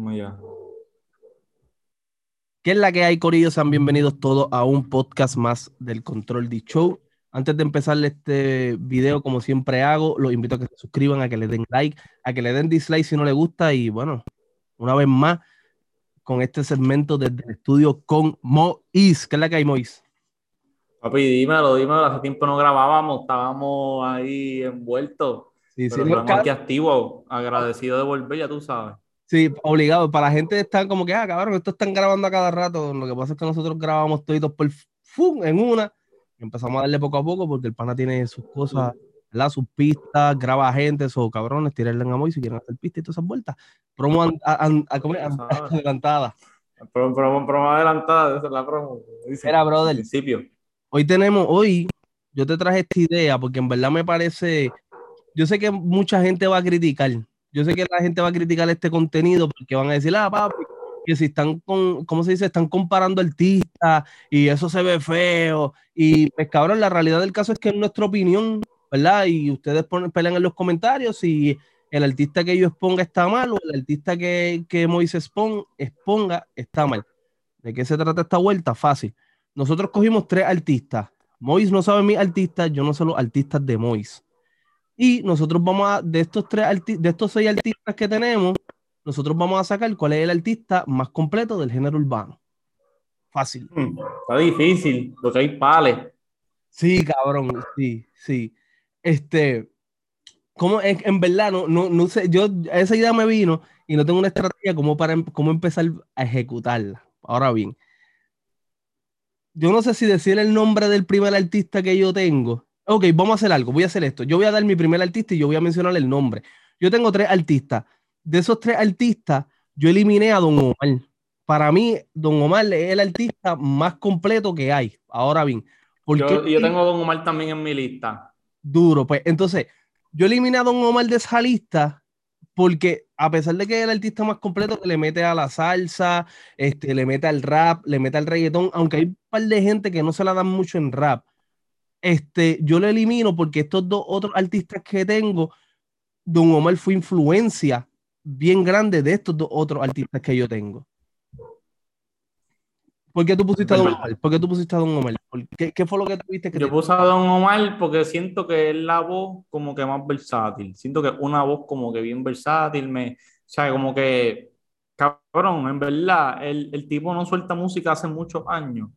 Muy bien. ¿Qué es la que hay, Corillo? Sean bienvenidos todos a un podcast más del Control D Show. Antes de empezar este video, como siempre hago, los invito a que se suscriban, a que le den like, a que le den dislike si no les gusta. Y bueno, una vez más, con este segmento desde el estudio con Mois. ¿Qué es la que hay, Mois? Papi, dímelo, dímelo. Hace tiempo no grabábamos, estábamos ahí envueltos. Sí, pero sí, estamos aquí activos, agradecido de volver, ya tú sabes. Sí, obligado. Para la gente está como que, ah, cabrón, esto están grabando a cada rato. Lo que pasa es que nosotros grabamos todos por ¡fum! en una. Y empezamos a darle poco a poco porque el pana tiene sus cosas, ¿verdad? sus pistas, graba gente, esos cabrones, tirarle en amor si quieren hacer pistas y todas esas vueltas. Promo adelantada. Promo, promo, promo adelantada, esa es la promo. Era, brother. Principio. Hoy tenemos, hoy, yo te traje esta idea porque en verdad me parece, yo sé que mucha gente va a criticar yo sé que la gente va a criticar este contenido porque van a decir, ah, papi, que si están con, ¿cómo se dice? Están comparando artistas y eso se ve feo. Y pues cabrón, la realidad del caso es que es nuestra opinión, ¿verdad? Y ustedes pelean en los comentarios si el artista que yo exponga está mal o el artista que, que Moisés exponga está mal. ¿De qué se trata esta vuelta? Fácil. Nosotros cogimos tres artistas. Mois no sabe mis artistas, yo no sé los artistas de Mois. Y nosotros vamos a, de estos tres de estos seis artistas que tenemos, nosotros vamos a sacar cuál es el artista más completo del género urbano. Fácil. Hmm, está difícil, porque hay pales. Sí, cabrón, sí, sí. Este, como en, en verdad, no, no, no, sé, yo, esa idea me vino y no tengo una estrategia como para cómo empezar a ejecutarla. Ahora bien, yo no sé si decir el nombre del primer artista que yo tengo, ok, vamos a hacer algo, voy a hacer esto. Yo voy a dar mi primer artista y yo voy a mencionar el nombre. Yo tengo tres artistas. De esos tres artistas, yo eliminé a Don Omar. Para mí, Don Omar es el artista más completo que hay. Ahora bien, porque yo, yo tengo a Don Omar también en mi lista. Duro, pues entonces, yo eliminé a Don Omar de esa lista porque a pesar de que es el artista más completo que le mete a la salsa, este, le mete al rap, le mete al reggaetón, aunque hay un par de gente que no se la dan mucho en rap, este, yo lo elimino porque estos dos otros artistas que tengo, Don Omar fue influencia bien grande de estos dos otros artistas que yo tengo. ¿Por qué tú pusiste a Don Omar? ¿Por qué tú pusiste a Don Omar? ¿Qué, qué fue lo que tuviste que Yo puse a Don Omar porque siento que es la voz como que más versátil. Siento que es una voz como que bien versátil. Me, o sea, como que, cabrón, en verdad, el, el tipo no suelta música hace muchos años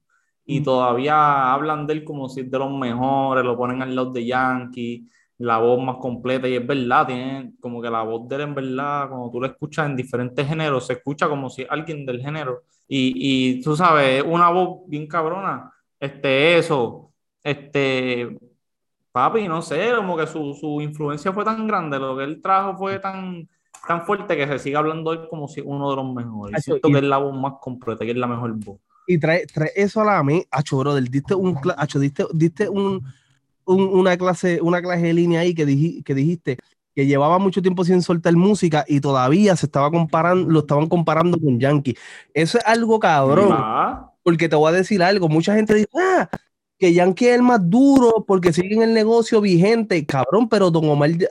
y todavía hablan de él como si es de los mejores, lo ponen al lado de Yankee, la voz más completa, y es verdad, tiene como que la voz de él en verdad, cuando tú lo escuchas en diferentes géneros, se escucha como si alguien del género, y, y tú sabes, una voz bien cabrona, este, eso, este, papi, no sé, como que su, su influencia fue tan grande, lo que él trajo fue tan tan fuerte que se sigue hablando hoy como si uno de los mejores. Siento que es la voz más completa, que es la mejor voz y trae, trae eso a la mente, acho, brother, diste, un, acho, diste, diste un, un, una, clase, una clase de línea ahí que, que dijiste que llevaba mucho tiempo sin soltar música y todavía se estaba comparando, lo estaban comparando con Yankee. Eso es algo cabrón. Porque te voy a decir algo, mucha gente dice, ah, que Yankee es el más duro porque sigue en el negocio vigente, cabrón, pero Don Omar en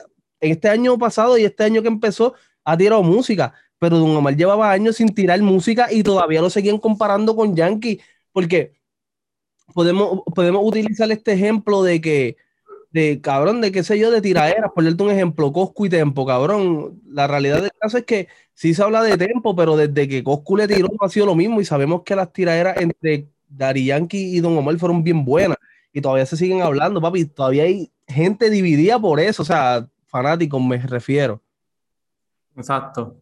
este año pasado y este año que empezó ha tirado música pero Don Omar llevaba años sin tirar música y todavía lo seguían comparando con Yankee, porque podemos, podemos utilizar este ejemplo de que, de cabrón, de qué sé yo, de tiraderas, por darte un ejemplo, Coscu y Tempo, cabrón. La realidad del caso es que sí se habla de Tempo, pero desde que Coscu le tiró ha sido lo mismo y sabemos que las tiraderas entre Dari Yankee y Don Omar fueron bien buenas y todavía se siguen hablando, papi. Todavía hay gente dividida por eso, o sea, fanáticos me refiero. Exacto.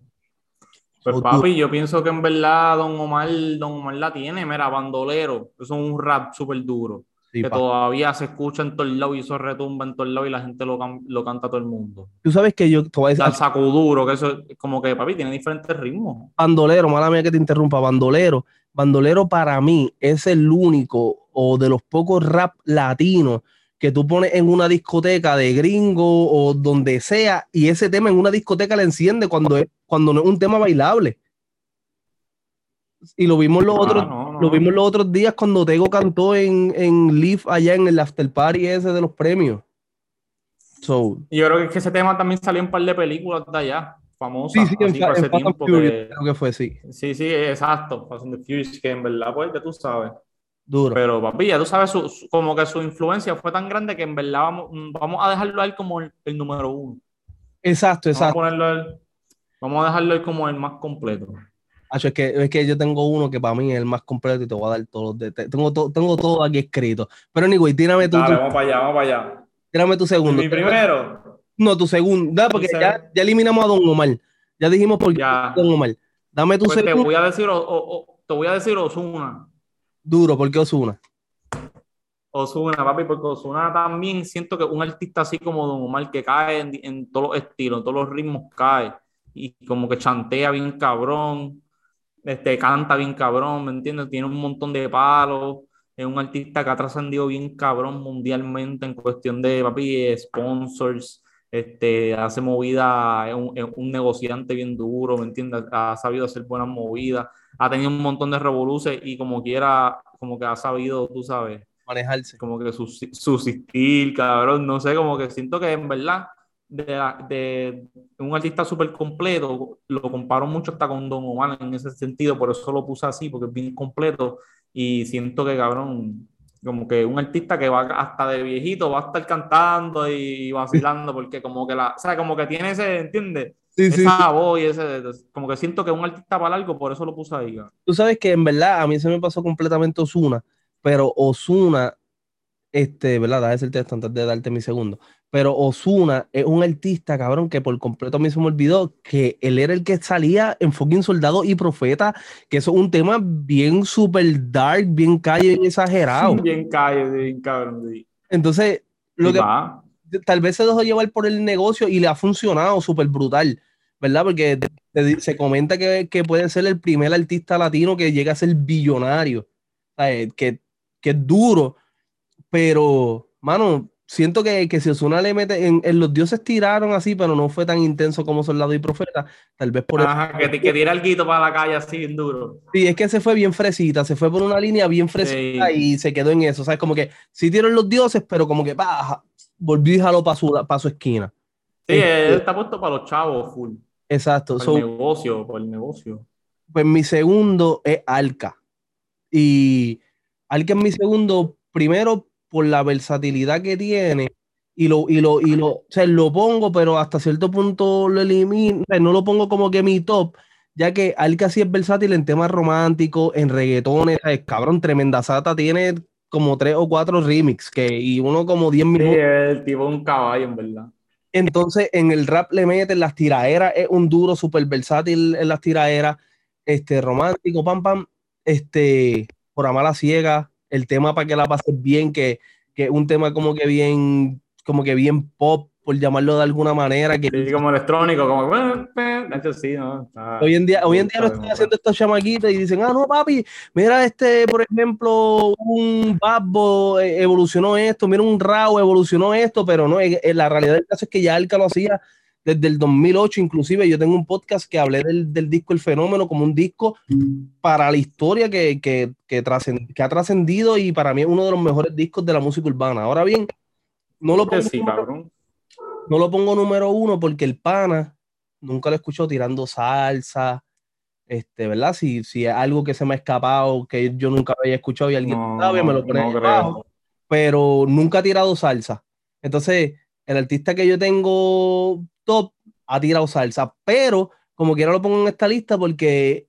Pues papi, yo pienso que en verdad Don Omar, Don Omar la tiene, mira, bandolero, eso es un rap súper duro, que todavía se escucha en todo el lado y eso retumba en todo el lado y la gente lo, lo canta a todo el mundo. Tú sabes que yo te voy a decir... saco duro, que eso como que papi tiene diferentes ritmos. Bandolero, mala mía que te interrumpa, bandolero. Bandolero para mí es el único o de los pocos rap latinos que tú pones en una discoteca de gringo o donde sea y ese tema en una discoteca le enciende cuando, es, cuando no es un tema bailable. Y lo vimos los, otros, Lo vimos los otros días cuando Tego cantó en, en Leaf allá en el after party ese de los premios. So, yo creo que ese tema también salió en un par de películas de allá. famosa. Sí, sí, así ese tiempo Furious, que- creo que fue, sí. Sí, sí, exacto. Fast and the Furious, que en verdad, pues, ya tú sabes. Duro. Pero, papi, ya tú sabes, su- su- como que su influencia fue tan grande que en verdad vamos, vamos a dejarlo a él como el, el número uno. exacto, Vamos a exacto. ponerlo a él- vamos a dejarlo a él como el más completo. Acho, es, que, es que yo tengo uno que para mí es el más completo y te voy a dar todos los detalles. Tengo, to- tengo todo aquí escrito. Pero, anyway, tírame tu, Dale, tu- vamos para allá, vamos para allá. tírame tu segundo. Mi primero, No, tu segundo. Porque ya, ya eliminamos a Don Omar. Ya dijimos por qué Ya. Don Omar. Dame tu pues te segundo. voy a decir, o- o- o- te voy a decir Osuna. Duro, porque Osuna. Osuna, papi, porque Osuna también siento que un artista así como Don Omar que cae en, en todos los estilos, en todos los ritmos cae y como que chantea bien cabrón, este, canta bien cabrón, ¿me entiendes? Tiene un montón de palos, es un artista que ha trascendido bien cabrón mundialmente en cuestión de, papi, eh, sponsors, este, hace movida, es un, es un negociante bien duro, ¿me entiendes? Ha sabido hacer buenas movidas, ha tenido un montón de revoluciones y como quiera, como que ha sabido, tú sabes Manejarse. como que subsistir, cabrón, no sé, como que siento que en verdad de, la- de un artista súper completo, lo comparo mucho hasta con Don Omar en ese sentido, por eso lo puse así, porque es bien completo y siento que, cabrón, como que un artista que va hasta de viejito va a estar cantando y vacilando, porque como que la, o sea, como que tiene ese, ¿entiendes? Sí, sí. Esa voz y ese, como que siento que un artista para algo, por eso lo puse ahí. cabrón. Tú sabes que en verdad a mí se me pasó completamente Osuna, pero Osuna, este, ¿verdad? Déjame decirte esto antes de darte mi segundo. Pero Osuna es un artista, cabrón, que por completo a mí se me olvidó que él era el que salía en fucking Soldado y Profeta, que eso es un tema bien super dark, bien calle, bien exagerado. Bien calle, bien cabrón. sí. Entonces, lo Y que va. Tal vez se dejó llevar por el negocio y le ha funcionado súper brutal, ¿verdad? Porque se comenta que, que puede ser el primer artista latino que llega a ser billonario, ¿sabes? Que, que es duro, pero, mano, siento que, que si Ozuna le mete, en, en Los Dioses tiraron así, pero no fue tan intenso como Soldado y Profeta, tal vez por. Ajá, que, que tira el guito para la calle así duro. Sí, es que se fue bien fresita, se fue por una línea bien fresita Sí. y se quedó en eso, ¿sabes? Como que sí dieron los dioses, pero como que pa, volvió y jaló para su, pa' su esquina. Sí, Este- él está puesto para los chavos, full. Exacto. Para So, el negocio, para el negocio. pues mi segundo es Alca. Y Alca es mi segundo, primero por la versatilidad que tiene. Y lo, y lo, y lo, o sea, lo pongo, pero hasta cierto punto lo elimino. No lo pongo como que mi top, ya que Alca sí es versátil en temas románticos, en reggaetones. Cabrón, tremenda sata tiene como tres o cuatro remix que, y uno como 10 Sí, minutos. el tipo un caballo, en verdad. Entonces, en el rap le meten las tiraderas, es un duro súper versátil en las tiraderas, este, romántico, pam, pam, este, por amar a ciega, el tema para que la pases bien, que, que es un tema como que bien, como que bien pop, por llamarlo de alguna manera, que Sí, como electrónico, como. sí, ¿no? Está- hoy en día, hoy en día lo está están haciendo estos chamaquitos y dicen, ah, no, papi, mira este, por ejemplo, un Babbo eh, evolucionó esto, mira un Rao evolucionó esto, pero no, la realidad del caso es que ya Alca lo hacía desde el 2008, inclusive yo tengo un podcast que hablé del, del disco El Fenómeno como un disco para la historia que, que, que, trascend- que ha trascendido y para mí es uno de los mejores discos de la música urbana. Ahora bien, no lo pongo, sí. No lo pongo número uno porque el pana nunca lo escucho tirando salsa, este, ¿verdad? Si, si es algo que se me ha escapado, que yo nunca había escuchado y alguien No, sabe, me lo pone no abajo, pero nunca ha tirado salsa. Entonces, el artista que yo tengo top ha tirado salsa, pero como quiera lo pongo en esta lista porque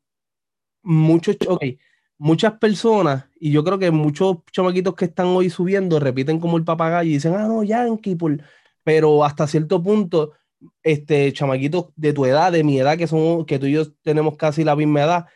muchos, muchas personas, y yo creo que muchos chamaquitos que están hoy subiendo repiten como el papagayo y dicen, ah, no, Yankee, por... pero hasta cierto punto, este, chamaquitos de tu edad, de mi edad, que son, que tú y yo tenemos casi la misma edad,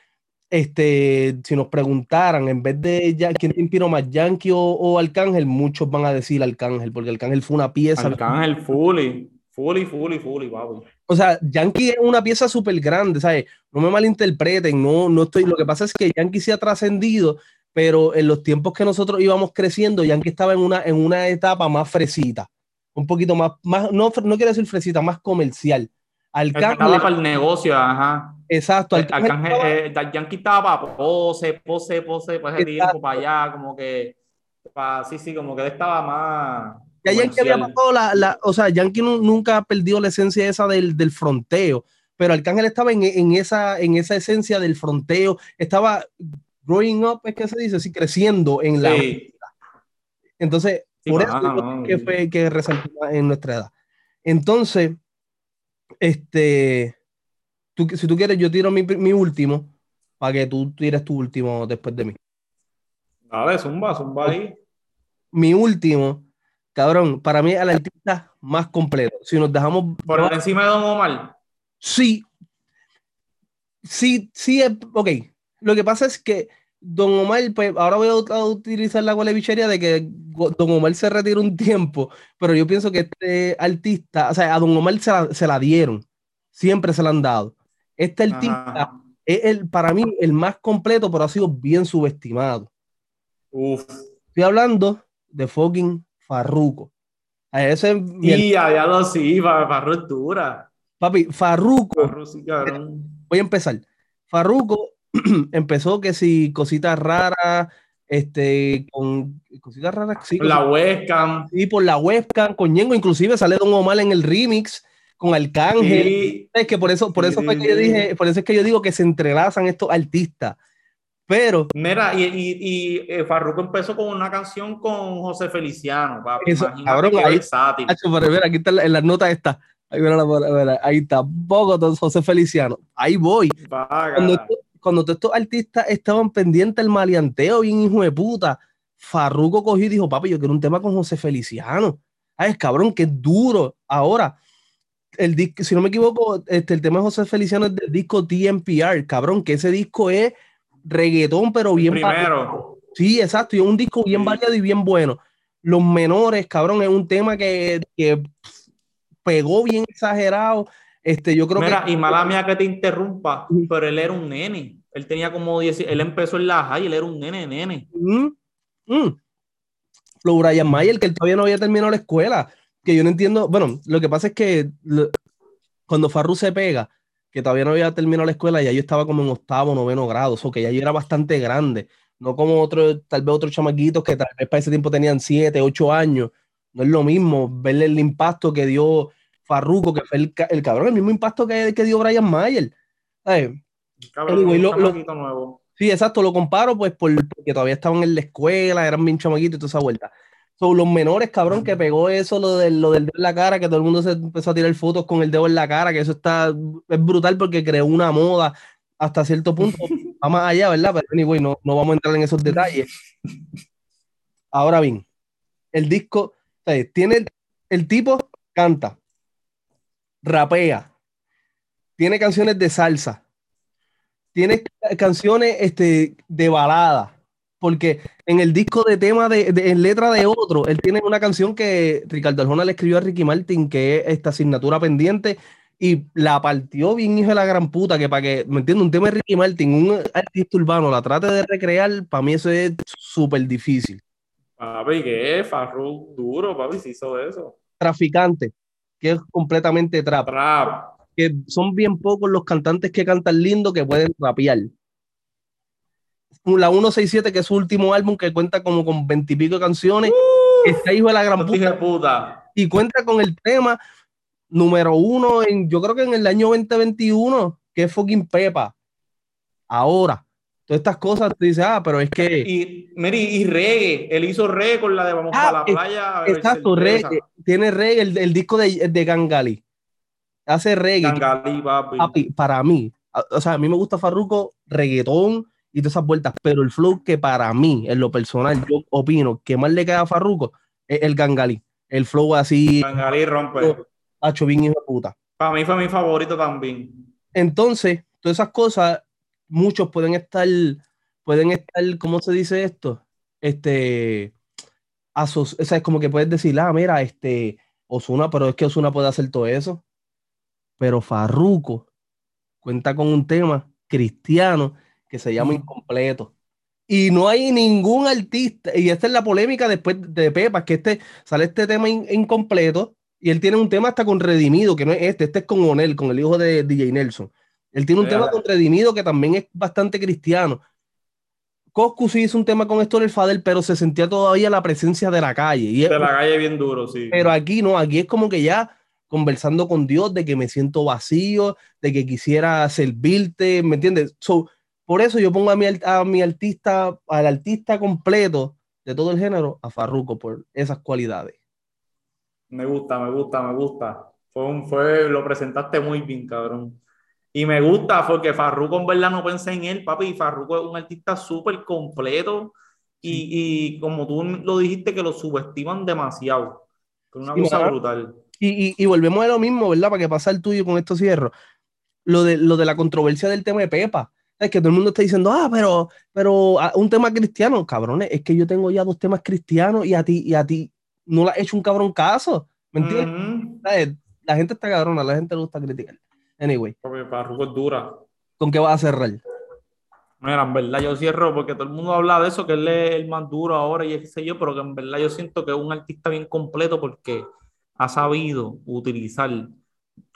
este, si nos preguntaran, en vez de ya, quién te inspiró más, Yankee o, o Arcángel, muchos van a decir Arcángel, porque Arcángel fue una pieza. Arcángel fully. Fully, fully, fully, papi. O sea, Yankee es una pieza súper grande, ¿sabes? No me malinterpreten, no, no estoy. Lo que pasa es que Yankee se ha trascendido, pero en los tiempos que nosotros íbamos creciendo, Yankee estaba en una, en una etapa más fresita, un poquito más, más no, no quiero decir fresita, más comercial. Arcángel, para el negocio, ajá. exacto, Arcángel Arcángel, estaba- eh, Yankee estaba para pose, pose, pose, para ese Exacto. tiempo, para allá, como que, pa- sí, sí, como que él estaba más Ya Yankee había pasado la, la- o sea, Yankee nu- nunca ha perdido la esencia esa del, del fronteo, pero Arcángel estaba en, en, esa, en esa esencia del fronteo, estaba growing up, es que se dice, así creciendo en la... Entonces, por eso que fue que resaltó en nuestra edad. Entonces, este, tú, si tú quieres, yo tiro mi, mi último para que tú tires tu último después de mí. Dale, zumba, zumba ahí. Mi último, cabrón, para mí es el artista más completo. Si nos dejamos. Por encima de Don Omar. Sí. Sí, sí, ok. Lo que pasa es que Don Omar, pues ahora voy a, utilizar la bichería de que Don Omar se retiró un tiempo, pero yo pienso que este artista, o sea, a Don Omar se la, se la dieron, siempre se la han dado. Este artista es el, para mí el más completo, pero ha sido bien subestimado. Uf. Estoy hablando de fucking Farruko. A ese y ya lo sí, Farruko dura. Papi, Farruko. voy a empezar. Farruko empezó que si cositas raras, este, con cositas raras, sí. la webcam. Sí, por la webcam, con Ñengo, inclusive sale Don Omar en el remix con Arcángel. Es que por eso, por eso fue que yo dije, por eso es que yo digo que se entrelazan estos artistas. Pero. Mira, y, y, y eh, Farruko empezó con una canción con José Feliciano, papi. Eso, cabrón, ahí, aquí está en las notas está. Ahí, ahí está, Bogotá, José Feliciano. Ahí voy. Cuando, cuando todos estos artistas estaban pendientes del maleanteo, bien hijo de puta, Farruko cogió y dijo, papi, yo quiero un tema con José Feliciano. Ay, es cabrón, que duro. Ahora, el disco, si no me equivoco, este, el tema de José Feliciano es del disco TMPR, cabrón, que ese disco es reggaetón, pero bien Primero. Sí, exacto, y es un disco bien variado y bien bueno. Los menores, cabrón, es un tema que, que pegó bien exagerado. Este, yo creo Mira, y mala mía que te interrumpa, pero él era un nene. Él tenía como 10, él empezó en la high, él era un nene, nene. Mm, mm. Flow Brian Mayer, que él todavía no había terminado la escuela que yo no entiendo, bueno, lo que pasa es que cuando Farru se pega, que todavía no había terminado la escuela, ya yo estaba como en octavo, noveno grado, o que ya yo era bastante grande, no como otro, tal vez otros chamaquitos que tal vez para ese tiempo tenían siete, ocho años, no es lo mismo verle el impacto que dio Farruko, que fue el, cabrón, el mismo impacto que, que dio Brian Mayer. nuevo. Sí, exacto, lo comparo pues por, porque todavía estaban en la escuela, eran bien chamaquitos y toda esa vuelta. Son los menores, cabrón, que pegó eso, lo, de, lo del dedo en la cara, que todo el mundo se empezó a tirar fotos con el dedo en la cara, que eso está, es brutal porque creó una moda hasta cierto punto, va más allá, ¿verdad? Pero anyway, no, no vamos a entrar en esos detalles. Ahora bien, el disco, tiene el tipo canta, rapea, tiene canciones de salsa, tiene canciones este, de balada, porque en el disco de tema de, en letra de otro, él tiene una canción que Ricardo Arjona le escribió a Ricky Martin, que es esta asignatura pendiente, y la partió bien hijo de la gran puta, que para que, ¿me entiendes? Un tema de Ricky Martin, un artista urbano, la trate de recrear, para mí eso es súper difícil. Papi, ¿qué? Farru duro, papi, si hizo eso. Traficante, que es completamente trap. Trap. Que son bien pocos los cantantes que cantan lindo que pueden rapear la 167, que es su último álbum, que cuenta como con veintipico canciones. Uh, está hijo de la gran puta, Y cuenta con el tema número uno, en, yo creo que en el año 2021, que es fucking Pepa. Ahora, todas estas cosas, tú dices, ah, pero es que. Y, Mary, y reggae, él hizo reggae con la de Vamos a la playa. exacto, reggae. Tiene reggae, el, disco de, de Gangali. Hace reggae. Gangali, papi. Para mí, o sea, a mí me gusta Farruko, reggaetón y todas esas vueltas, pero el flow que para mí, en lo personal, yo opino que más le queda a Farruko es el Gangali. El flow así. Gangali rompe. Hacho bien hijo de puta. Para mí fue mi favorito también. Entonces, todas esas cosas, muchos pueden estar, pueden estar, ¿cómo se dice esto? Este, o sea, es como que puedes decir, ah, mira, este, Osuna, pero es que Osuna puede hacer todo eso. Pero Farruko cuenta con un tema cristiano que se llama Incompleto. Y no hay ningún artista, y esta es la polémica después de Pepa, que este sale este tema incompleto, y él tiene un tema hasta con Redimido, que no es este, este es con Onel, con el hijo de DJ Nelson. Él tiene un tema con Redimido que también es bastante cristiano. Coscu sí hizo un tema con esto en el Fadel, pero se sentía todavía la presencia de la calle. Y de la calle bien duro, sí. Pero aquí no, aquí es como que ya conversando con Dios de que me siento vacío, de que quisiera servirte, ¿me entiendes? So, por eso yo pongo a mi, a mi artista, al artista completo de todo el género, a Farruko, por esas cualidades. Me gusta, me gusta, me gusta. Fue, fue, lo presentaste muy bien, cabrón. Y me gusta porque Farruko en verdad no pensé en él, papi. Farruko es un artista súper completo y, y, como tú lo dijiste, que lo subestiman demasiado. Es una cosa brutal. Y, y, y, volvemos a lo mismo, ¿verdad? Para que pase el tuyo con esto cierro. Lo de, lo de la controversia del tema de Pepa. Es que todo el mundo está diciendo, ah, pero, pero ah, un tema cristiano, cabrones, es que yo tengo ya dos temas cristianos y a ti, y a ti no le has hecho un cabrón caso. ¿Me entiendes? La gente está cabrona, la gente le gusta criticar. Anyway. Porque Farruko es dura. ¿Con qué vas a cerrar? Mira, en verdad yo cierro porque todo el mundo habla de eso, que él es el más duro ahora y qué sé yo, pero que en verdad yo siento que es un artista bien completo porque ha sabido utilizar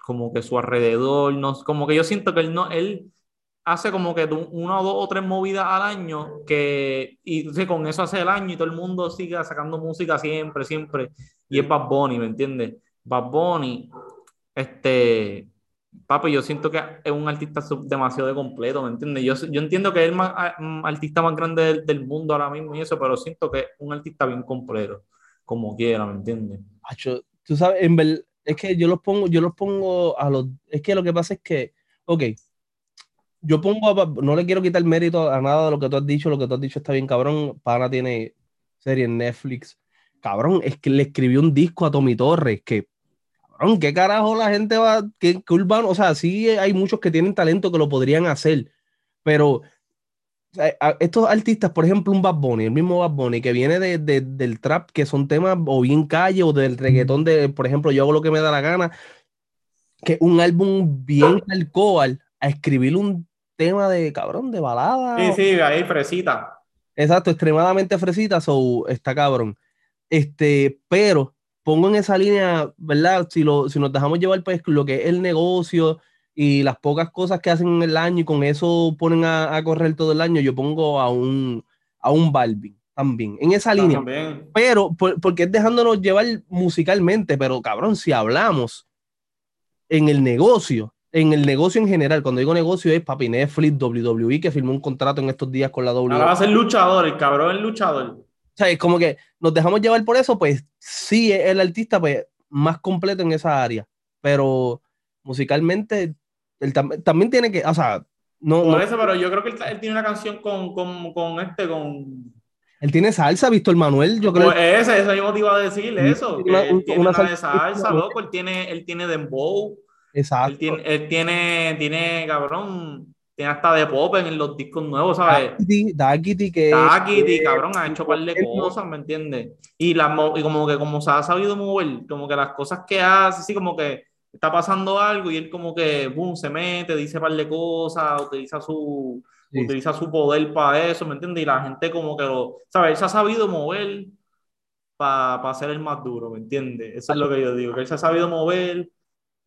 como que su alrededor, no, como que yo siento que él no, él hace como que una o dos o tres movidas al año que, y con eso hace el año y todo el mundo sigue sacando música siempre, siempre, y es Bad Bunny, ¿me entiendes? Bad Bunny, este, papi, yo siento que es un artista demasiado de completo, ¿me entiendes? Yo, yo entiendo que es el más, mm, artista más grande del, mundo ahora mismo y eso, pero siento que es un artista bien completo, como quiera, ¿me entiendes? tú sabes, en es que yo los pongo, yo los pongo a los, es que lo que pasa es que, ok, yo pongo, no le quiero quitar mérito a nada de lo que tú has dicho, lo que tú has dicho está bien, cabrón, Pana tiene serie en Netflix, cabrón, es que le escribió un disco a Tommy Torres, que ¿qué carajo la gente va, qué, urbano? O sea, sí hay muchos que tienen talento que lo podrían hacer, pero estos artistas, por ejemplo, un Bad Bunny, el mismo Bad Bunny, que viene de, del trap, que son temas o bien calle, o del reggaetón de, por ejemplo, yo hago lo que me da la gana, que un álbum bien alcohol, a escribir un tema de cabrón, de balada. Sí, sí, ahí fresita. Exacto, extremadamente fresita, so está cabrón. Este, pero pongo en esa línea, ¿verdad? Si, lo, si nos dejamos llevar, pues, lo que es el negocio y las pocas cosas que hacen en el año y con eso ponen a, correr todo el año, yo pongo a un, a un Balvin también, en esa línea. Pero, porque es dejándonos llevar musicalmente, pero cabrón, si hablamos en el negocio, en el negocio en general, cuando digo negocio es papi Netflix, WWE, que firmó un contrato en estos días con la WWE. Ahora va a ser luchador, el cabrón es luchador sea, es como que nos dejamos llevar por eso, pues sí, es el artista pues, más completo en esa área, pero musicalmente él también tiene que, o sea, no... Por eso, pero yo creo que él, tiene una canción con, con, con, este, con... Él tiene salsa, Víctor Manuel, yo creo. Pues ese, ese mismo te iba a decir eso. Una, él tiene una, de salsa, loco, él tiene, él tiene dembow. Exacto. Él tiene, él tiene, tiene, cabrón, tiene hasta de pop en los discos nuevos, ¿sabes? Daquiti, que. Daquiti, cabrón, ha hecho un par de cosas, ¿me entiendes? Y, y como que como se ha sabido mover, como que las cosas que hace, así como que está pasando algo y él como que, boom, se mete, dice un par de cosas, utiliza su, utiliza su poder para eso, ¿me entiendes? Y la gente como que lo, ¿sabes? Él se ha sabido mover para pa ser el más duro, ¿me entiendes? Eso es lo que yo digo, que él se ha sabido mover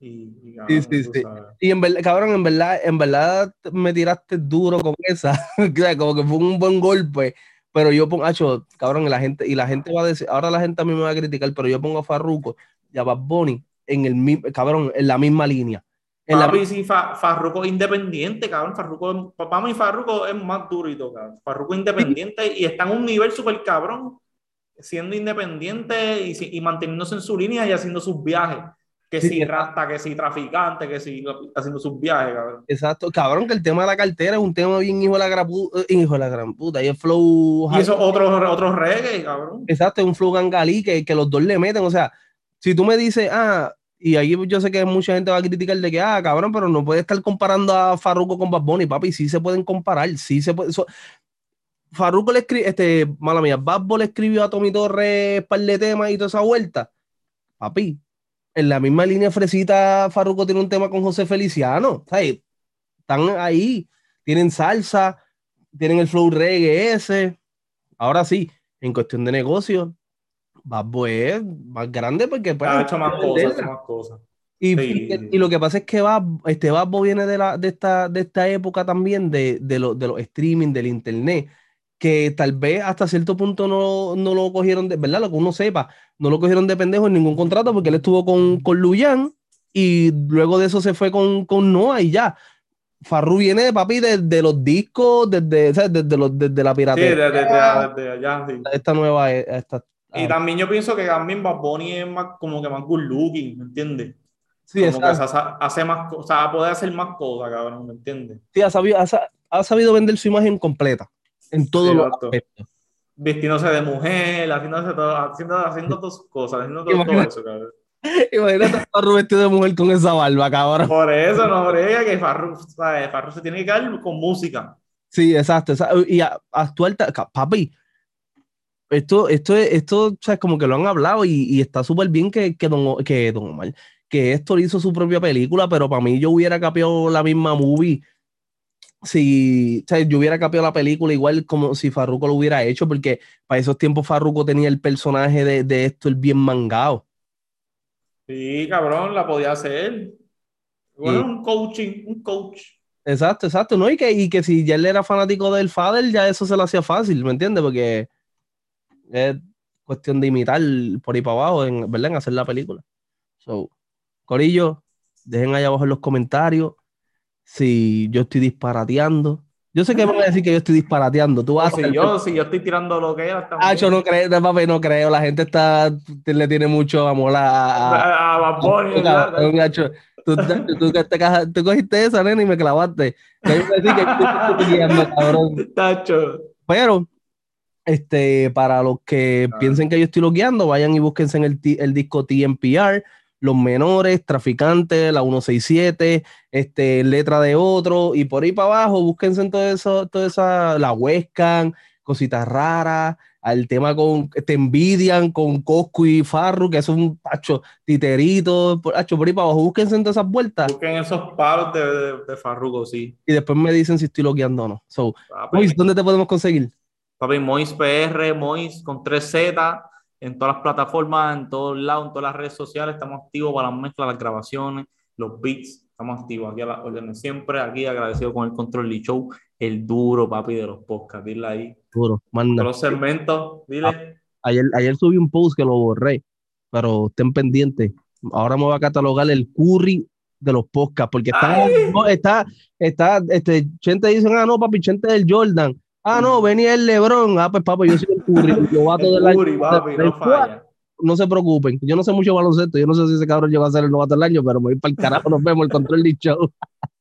y, sí, sí, sí. y en verdad, cabrón, en verdad, en verdad me tiraste duro con esa. como que fue un buen golpe. Pero yo pongo, hecho, cabrón, y la gente, y la gente va a decir, ahora la gente a mí me va a criticar, pero yo pongo a Farruko y a Bad Bunny en el cabrón, en la misma línea. En la... sí, Farruko independiente, cabrón. Farruko, papá mi Farruko es más durito, cabrón. Farruko independiente y está en un nivel súper cabrón, siendo independiente y, y manteniéndose en su línea y haciendo sus viajes que si rasta, que si traficante, que si haciendo sus viajes, cabrón. Exacto, cabrón, que el tema de la cartera es un tema bien hijo de la gran puta, eh, hijo de la gran puta, y el flow... Y eso otro, otro reggae, cabrón. Exacto, es un flow gangalí que, que los dos le meten, o sea, si tú me dices, ah, y ahí yo sé que mucha gente va a criticar de que, ah, cabrón, pero no puede estar comparando a Farruko con Bad Bunny, papi, sí se pueden comparar, sí se puede... Farruko le escribe, este, mala mía, Bad Bunny le escribió a Tommy Torres par de temas y toda esa vuelta. Papi, en la misma línea fresita, Farruko tiene un tema con José Feliciano. Están ahí, tienen salsa, tienen el flow reggae ese. Ahora sí, en cuestión de negocio, Babbo es más grande porque pues, ha hecho más cosas, más cosas. Y, y, lo que pasa es que este Babbo viene de, la, de, esta, de esta época también de, de, de los streaming, del internet, que tal vez hasta cierto punto no, no lo cogieron de, ¿verdad? Lo que uno sepa, no lo cogieron de pendejo en ningún contrato porque él estuvo con, con Luyan y luego de eso se fue con, con Noah y ya. Farru viene de papi desde los discos, desde, desde, los, desde la piratería. Sí, desde, desde, allá, sí. Esta nueva, eh, esta, Y también yo pienso que también Bad Bunny es más, como que más good looking, ¿me entiendes? sí, como que exacto. hace, hace más cosas, o sea, puede hacer más cosas, cabrón, ¿me entiendes? Sí, ha sabido, ha, ha sabido vender su imagen completa en todos Sí, aspectos. Vistiéndose de mujer, haciéndose todo, haciendo, haciendo sus cosas, haciendo todo, todo eso, cabrón. Imagínate a Farru vestido de mujer con esa barba, cabrón. Por eso no brega que Farru, ¿sabes? Farru se tiene que quedar con música. Sí, exacto. exacto. Y actual, papi, esto, esto, es- esto, o sea, como que lo han hablado y, y está súper bien que, que, don, que Don Omar, que esto hizo su propia película, pero para mí yo hubiera capeado la misma movie si, o sea, yo hubiera capeado la película igual como si Farruko lo hubiera hecho, porque para esos tiempos Farruko tenía el personaje de, de esto, el bien mangado. Sí, cabrón, la podía hacer. Bueno, Y- un coaching, un coach. Exacto, exacto, ¿no? Y que, y que si ya él era fanático del Fader, ya eso se le hacía fácil, ¿me entiendes? Porque es cuestión de imitar por ahí para abajo, en, ¿verdad? En hacer la película. So, Corillo, dejen ahí abajo en los comentarios si yo estoy disparateando. Yo sé que van a decir que yo estoy disparateando. Tú vas si yo, si yo estoy tirando lo que era. Ah, yo no creo, papi, no creo. La gente está, le tiene mucho amor a, a-. Tú, tú- tú- te caja- tú cogiste esa, nena, y me clavaste. Pero, este, para los que Ah. piensen que yo estoy logueando, vayan y búsquense en el, el disco TMPR, Los Menores, Traficantes, la 167, este, Letra de Otro, y por ahí para abajo, búsquense en todo eso, toda esa, la Huescan, cositas raras, al tema con, te envidian con Coscu y Farru, que es un pacho titerito, por, hacho, por ahí para abajo, búsquense en todas esas vueltas, Busquen esos palos de, de, de Farruko, sí. y después me dicen si estoy logueando o no. So, Luis, ¿dónde te podemos conseguir? papi, Mois PR, Mois con 3Z, en todas las plataformas, en todos lados, en todas las redes sociales. Estamos activos para las mezclas, las grabaciones, los beats. Estamos activos aquí a las órdenes siempre. Aquí agradecido con el Control y Show, el duro, papi, de los podcasts. Dile ahí. Duro, manda. Los segmentos, dile. Ayer, ayer subí un post que lo borré, pero estén pendientes. Ahora me voy a catalogar el curry de los podcasts, porque está, no, está, está, este, Chente dicen, ah, no, papi, Chente del Jordan. Ah, no, venía el Lebron. Ah, pues, papi, yo soy el curry. Yo bato del año. Papi, no falla. No se preocupen, yo no sé mucho baloncesto. Yo no sé si ese cabrón llegó a ser el novato del año, pero me voy para el carajo. Nos vemos, el control del show.